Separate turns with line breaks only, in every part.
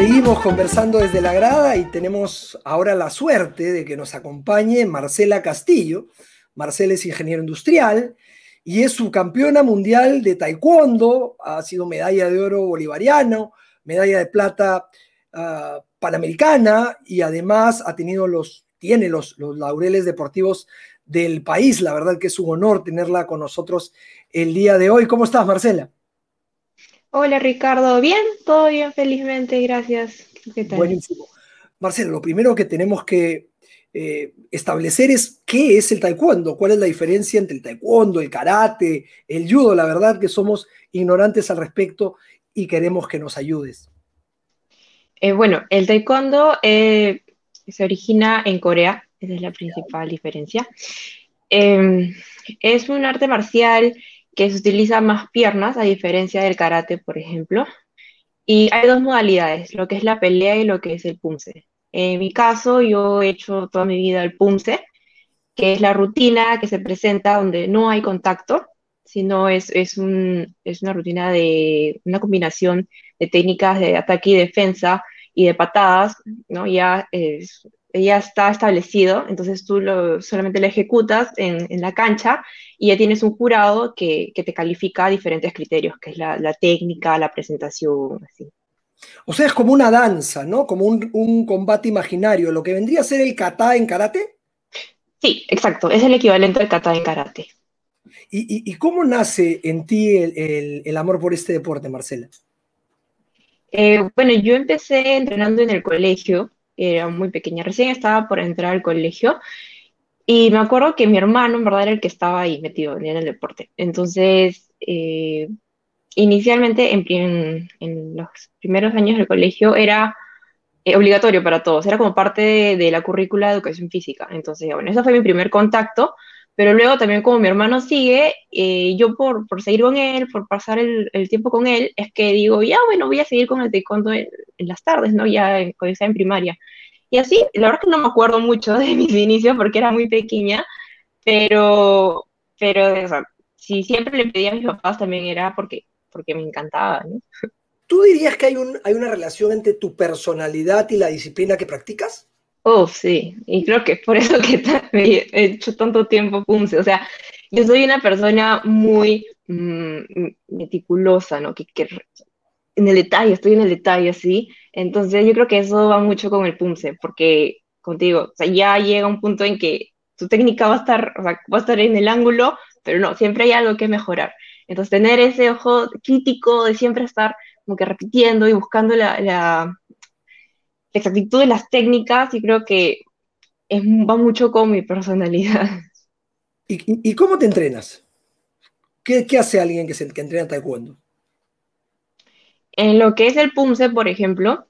Seguimos conversando desde la grada y tenemos ahora la suerte de que nos acompañe Marcela Castillo. Marcela es ingeniero industrial y es subcampeona mundial de taekwondo, ha sido medalla de oro bolivariano, medalla de plata ah, panamericana y además ha tenido los, tiene los, los laureles deportivos del país. La verdad que es un honor tenerla con nosotros el día de hoy. ¿Cómo estás, Marcela?
Hola Ricardo, bien, todo bien, felizmente, gracias.
¿Qué tal? Buenísimo. Marcelo, lo primero que tenemos que eh, establecer es qué es el taekwondo, cuál es la diferencia entre el taekwondo, el karate, el judo. La verdad que somos ignorantes al respecto y queremos que nos ayudes.
Eh, bueno, el taekwondo eh, se origina en Corea, esa es la principal diferencia. Em, es un arte marcial que se utiliza más piernas, a diferencia del karate, por ejemplo. Y hay dos modalidades, lo que es la pelea y lo que es el punce. En mi caso, yo he hecho toda mi vida el punce, que es la rutina que se presenta donde no hay contacto, sino es, es, un, es una rutina de una combinación de técnicas de ataque y defensa y de patadas, ¿no? Ya es, ya está establecido, entonces tú lo, solamente lo ejecutas en, en, la cancha y ya tienes un jurado que, que te califica diferentes criterios, que es la, la, técnica, la presentación, así.
O sea, es como una danza, ¿no? Como un, un, combate imaginario, lo que vendría a ser el kata en karate.
Sí, exacto, es el equivalente al kata en karate.
¿Y, y, y cómo nace en ti el, el, el, amor por este deporte, Marcela?
Eh, bueno, yo empecé entrenando en el colegio, era muy pequeña, recién estaba por entrar al colegio y me acuerdo que mi hermano en verdad era el que estaba ahí metido en el deporte. Entonces, eh, inicialmente en, los primeros años del colegio era eh, obligatorio para todos, era como parte de, de, la currícula de educación física. Entonces, bueno, ese fue mi primer contacto, pero luego también como mi hermano sigue, eh, yo por, por, seguir con él, por pasar el, tiempo con él, es que digo, ya bueno, voy a seguir con el taekwondo en, las tardes, ¿no? Ya cuando estaba en primaria. Y así, la verdad es que no me acuerdo mucho de mis inicios porque era muy pequeña, pero, pero si siempre le pedía a mis papás también era porque, porque me encantaba.
¿Tú dirías que hay, un, hay una relación entre tu personalidad y la disciplina que practicas?
Oh, sí, y creo que por eso que he hecho tanto tiempo Punce. O sea, yo soy una persona muy mmm, meticulosa, ¿no? Que, que, en el detalle, estoy en el detalle, ¿sí? Entonces yo creo que eso va mucho con el Punce, porque contigo, o sea, ya llega un punto en que tu técnica va a estar, o sea, va a estar en el ángulo, pero no, siempre hay algo que mejorar. Entonces tener ese ojo crítico de siempre estar como que repitiendo y buscando la exactitud de las técnicas y creo que es, va mucho con mi personalidad.
¿Y, y cómo te entrenas? ¿Qué, ¿Qué, hace alguien que, se, que entrena taekwondo?
En lo que es el PUMSE, por ejemplo,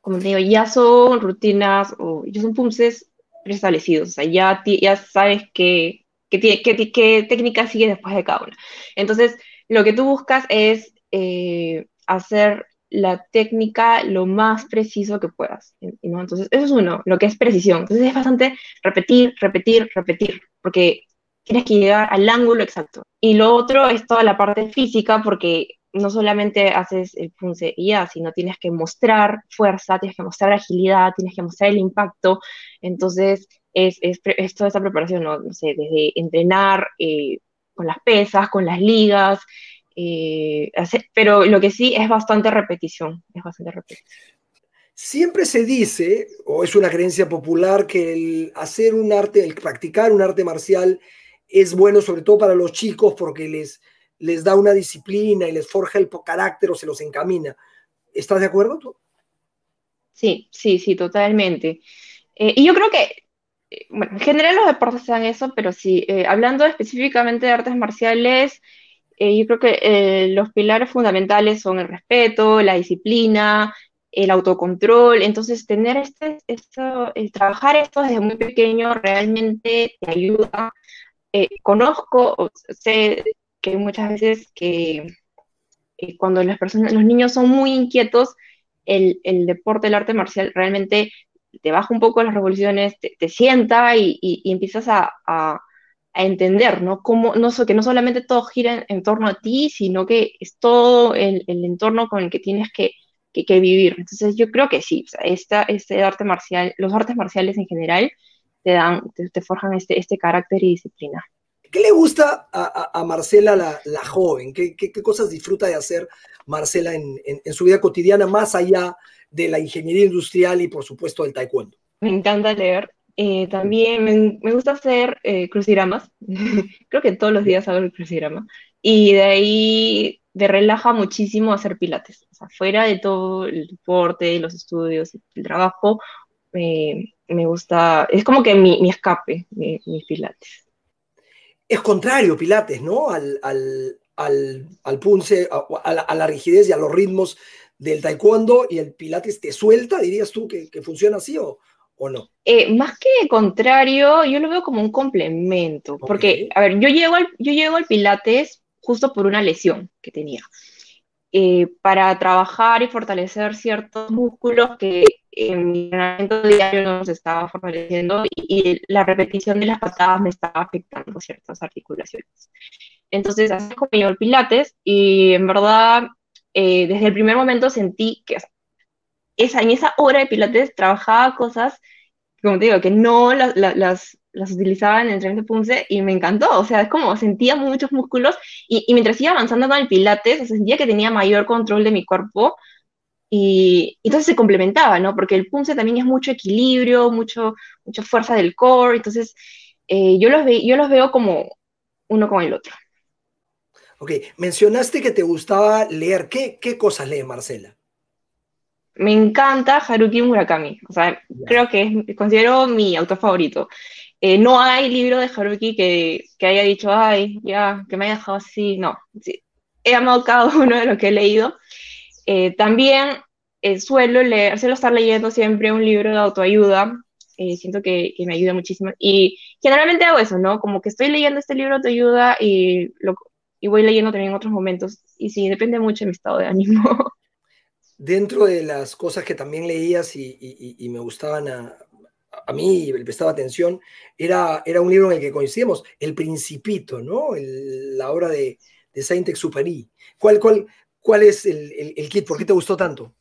como te digo, ya son rutinas o ya son PUMSES preestablecidos, o sea, ya, ya sabes qué, qué, qué, qué técnica sigue después de cada una. Entonces, lo que tú buscas es eh, hacer la técnica lo más preciso que puedas. ¿no? Entonces, eso es uno, lo que es precisión. Entonces, es bastante repetir, repetir, repetir, porque tienes que llegar al ángulo exacto. Y lo otro es toda la parte física, porque no solamente haces el punce y ya, sino tienes que mostrar fuerza, tienes que mostrar agilidad, tienes que mostrar el impacto. Entonces, es, es, toda esa preparación, ¿no? no sé, desde entrenar eh, con las pesas, con las ligas, eh, pero lo que sí es bastante repetición, es bastante repetición.
Siempre se dice, o es una creencia popular, que el hacer un arte, el practicar un arte marcial es bueno sobre todo para los chicos porque les, les da una disciplina y les forja el carácter o se los encamina. ¿Estás de acuerdo tú?
Sí, sí, sí, totalmente. Eh, y yo creo que, eh, bueno, en general los deportes dan eso, pero sí, eh, hablando específicamente de artes marciales, eh, yo creo que eh, los pilares fundamentales son el respeto, la disciplina el autocontrol. Entonces, tener este, esto, el trabajar esto desde muy pequeño realmente te ayuda. Eh, conozco, sé que muchas veces que cuando las personas, los niños son muy inquietos, el, deporte, el arte marcial realmente te baja un poco las revoluciones, te, sienta y, empiezas a, a, entender, ¿no? Cómo, no que no solamente todo gira en, torno a ti, sino que es todo el, el entorno con el que tienes que, que, vivir. Entonces yo creo que sí, o sea, esta, este arte marcial, los artes marciales en general te dan, te, forjan este, este carácter y disciplina.
¿Qué le gusta a, a, Marcela la, la joven? ¿Qué, ¿Qué, qué, cosas disfruta de hacer Marcela en, en, en, su vida cotidiana, más allá de la ingeniería industrial y, por supuesto, del taekwondo?
Me encanta leer. Eh, también me, me, gusta hacer eh, crucigramas. Creo que todos los días hago el crucigrama. Y de ahí te relaja muchísimo hacer pilates. O sea, fuera de todo el deporte, los estudios, el trabajo, me gusta, es como que mi, mi escape, mi, mis pilates.
Es contrario, pilates, ¿no? Al, al, al, al punce, a, la, a, la, rigidez y a los ritmos del taekwondo y el pilates te suelta, dirías tú que, que funciona así o, o no?
Eh, más que contrario, yo lo veo como un complemento, okay. porque, a ver, yo llego al, yo llego al pilates justo por una lesión que tenía. Eh, para trabajar y fortalecer ciertos músculos que en mi entrenamiento diario no se estaba fortaleciendo y, y, la repetición de las patadas me estaba afectando ciertas articulaciones. Entonces, así como yo el pilates y en verdad, eh, desde el primer momento sentí que esa, en esa hora de pilates trabajaba cosas, como te digo, que no la, la, las, las utilizaba en el entrenamiento Punce y me encantó, o sea, es como sentía muchos músculos y, y mientras iba avanzando con el pilates, o sea, sentía que tenía mayor control de mi cuerpo y, y entonces se complementaba, ¿no? Porque el Punce también es mucho equilibrio, mucho, mucha fuerza del core, entonces eh, yo, los ve, yo los veo como uno con el otro.
Ok, mencionaste que te gustaba leer. ¿Qué, qué cosas lee Marcela?
Me encanta Haruki Murakami, o sea, yeah. creo que es, considero mi autor favorito. Eh, no hay libro de Haruki que, que, haya dicho, ay, ya, que me haya dejado así, no. Sí, he amado cada uno de los que he leído. Eh, también eh, suelo leer, suelo estar leyendo siempre un libro de autoayuda, eh, siento que, que, me ayuda muchísimo. Y generalmente hago eso, ¿no? Como que estoy leyendo este libro de autoayuda y, lo, y voy leyendo también en otros momentos. Y sí, depende mucho de mi estado de ánimo.
Dentro de las cosas que también leías y, y, y me gustaban a, mí le prestaba atención, era, era un libro en el que coincidimos, El Principito, ¿no? La obra de, de Saint-Exupéry. ¿Cuál, cuál, ¿Cuál es el, el, el, kit? ¿Por qué te gustó tanto?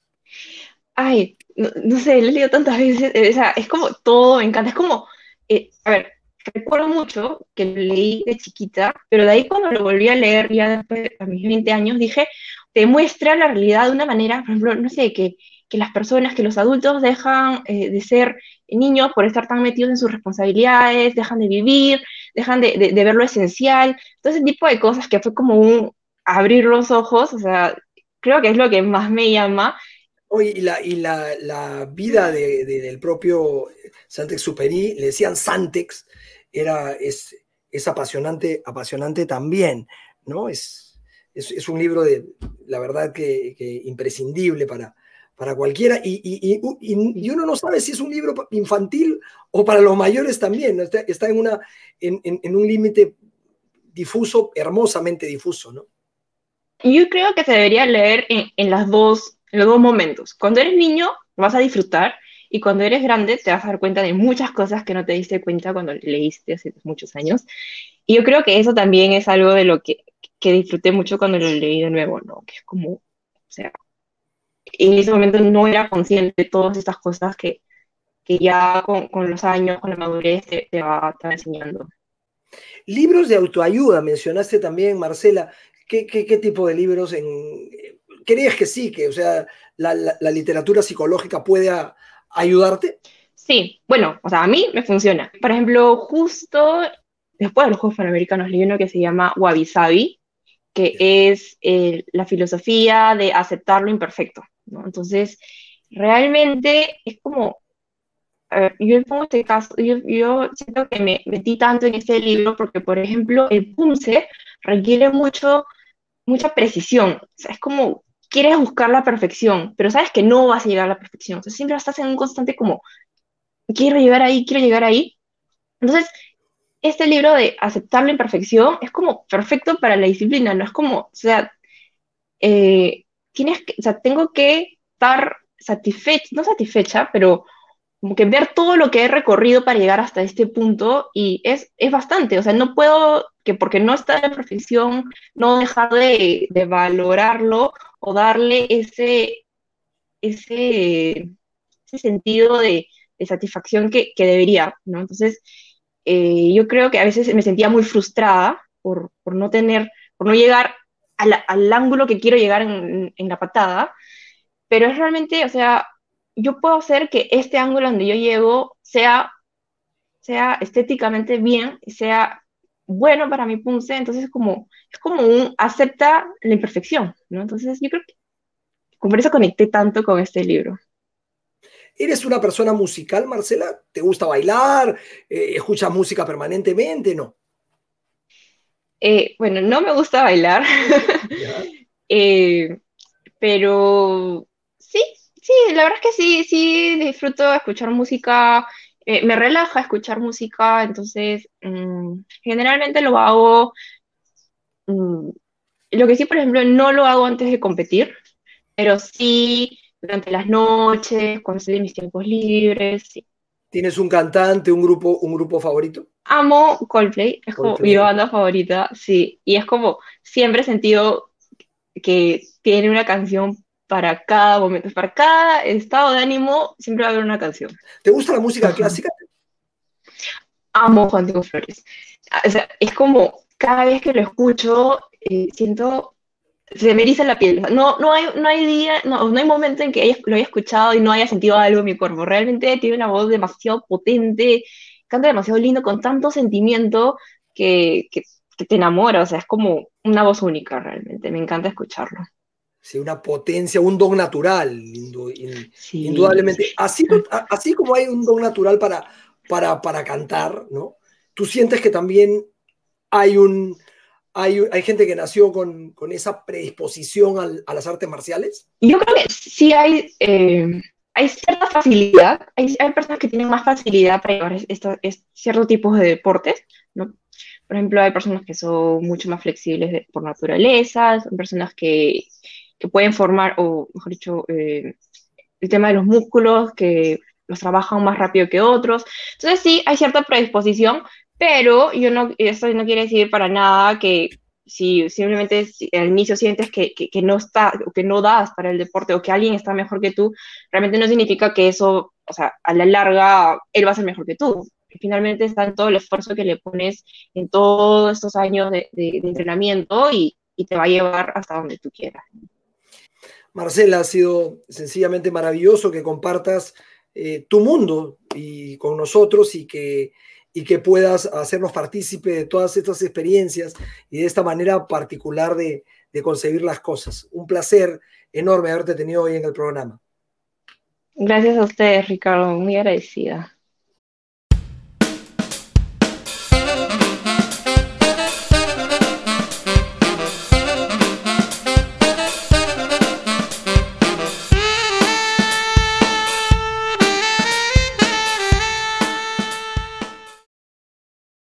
Ay, no, no sé, lo he leído tantas veces, o sea, es como todo, me encanta, es como, eh, a ver, recuerdo mucho que lo leí de chiquita, pero de ahí cuando lo volví a leer ya después, a mis 20 años, dije, te muestra la realidad de una manera, por ejemplo, no sé, que que las personas, que los adultos dejan eh, de ser niños por estar tan metidos en sus responsabilidades, dejan de vivir, dejan de, de, ver lo esencial, todo ese tipo de cosas que fue como un abrir los ojos, o sea, creo que es lo que más me llama.
Y la, y la, la vida de, del propio Santex Superi, le decían Santex, era, es, es apasionante, apasionante también, ¿no? Es, es, es, un libro de, la verdad que, que imprescindible para, para cualquiera, y, y, y, y, uno no sabe si es un libro infantil o para los mayores también, está, está en, una, en, en, en un límite difuso, hermosamente difuso, ¿no?
Yo creo que se debería leer en, en, las dos, en los dos momentos. Cuando eres niño vas a disfrutar y cuando eres grande te vas a dar cuenta de muchas cosas que no te diste cuenta cuando leíste hace muchos años. Y yo creo que eso también es algo de lo que, que disfruté mucho cuando lo leí de nuevo, ¿no? Que es como, o sea, en ese momento no era consciente de todas estas cosas que, que ya con, con, los años, con la madurez, te, te va, te va enseñando.
Libros de autoayuda, mencionaste también, Marcela. ¿Qué, qué, qué tipo de libros? En... ¿Crees que sí, que o sea, la, la, la literatura psicológica puede a, ayudarte?
Sí, bueno, o sea, a mí me funciona. Por ejemplo, justo después de los Juegos Panamericanos leí uno que se llama Wabi Sabi, que es eh, la filosofía de aceptar lo imperfecto. ¿no? Entonces, realmente es como, ver, yo pongo este caso, yo, yo, siento que me metí tanto en este libro porque, por ejemplo, el punce requiere mucho, mucha precisión, o sea, es como quieres buscar la perfección, pero sabes que no vas a llegar a la perfección. O sea, siempre estás en un constante como, quiero llegar ahí, quiero llegar ahí. Entonces, este libro de aceptar la imperfección es como perfecto para la disciplina, no es como, o sea, eh, tienes que, o sea, tengo que estar satisfecha, no satisfecha, pero como que ver todo lo que he recorrido para llegar hasta este punto y es, es bastante, o sea, no puedo, que porque no está en la profesión, no dejar de, de valorarlo o darle ese, ese, ese sentido de, de satisfacción que, que, debería, ¿no? Entonces, eh, yo creo que a veces me sentía muy frustrada por, por no tener, por no llegar al, al ángulo que quiero llegar en, en la patada, pero es realmente, o sea, yo puedo hacer que este ángulo donde yo llego sea, sea estéticamente bien, sea bueno para mi punce, entonces es como, es como un acepta la imperfección, ¿no? Entonces yo creo que por eso conecté tanto con este libro.
¿Eres una persona musical, Marcela? ¿Te gusta bailar? Eh, ¿Escuchas música permanentemente? ¿No?
Eh, bueno, no me gusta bailar, eh, pero sí, Sí, la verdad es que sí, sí disfruto escuchar música, eh, me relaja escuchar música, entonces mmm, generalmente lo hago, mmm, lo que sí, por ejemplo, no lo hago antes de competir, pero sí durante las noches, cuando estoy en mis tiempos libres, sí.
¿Tienes un cantante, un grupo, un grupo favorito?
Amo Coldplay, es como mi banda favorita, sí, y es como siempre he sentido que tiene una canción para cada momento, para cada estado de ánimo, siempre va a haber una canción.
¿Te gusta la música clásica?
Amo Juan Diego Flores. O sea, es como cada vez que lo escucho, eh, siento, se me eriza la piel. No, no, hay, no hay día, no, no hay momento en que haya, lo haya escuchado y no haya sentido algo en mi cuerpo. Realmente tiene una voz demasiado potente, canta demasiado lindo, con tanto sentimiento que, que, que te enamora. O sea, es como una voz única realmente. Me encanta escucharlo.
Sí, una potencia, un don natural, indu in, sí. indudablemente. Así, así como hay un don natural para, para, para cantar, ¿no? Tú sientes que también hay un, hay, hay, gente que nació con, con esa predisposición al, a las artes marciales?
Yo creo que sí hay, eh, hay cierta facilidad, hay, hay, personas que tienen más facilidad para llevar estos, ciertos tipos de deportes, ¿no? Por ejemplo, hay personas que son mucho más flexibles de, por naturaleza, son personas que que pueden formar, o mejor dicho, eh, el tema de los músculos, que los trabajan más rápido que otros. Entonces sí, hay cierta predisposición, pero yo no, eso no quiere decir para nada que si simplemente si al inicio sientes que, que, que, no está, o que no das para el deporte, o que alguien está mejor que tú, realmente no significa que eso, o sea, a la larga, él va a ser mejor que tú. Finalmente está en todo el esfuerzo que le pones en todos estos años de, de, de entrenamiento y, y te va a llevar hasta donde tú quieras.
Marcela, ha sido sencillamente maravilloso que compartas eh, tu mundo y con nosotros y que, y que puedas hacernos partícipe de todas estas experiencias y de esta manera particular de, de concebir las cosas. Un placer enorme haberte tenido hoy en el programa.
Gracias a ustedes, Ricardo, muy agradecida.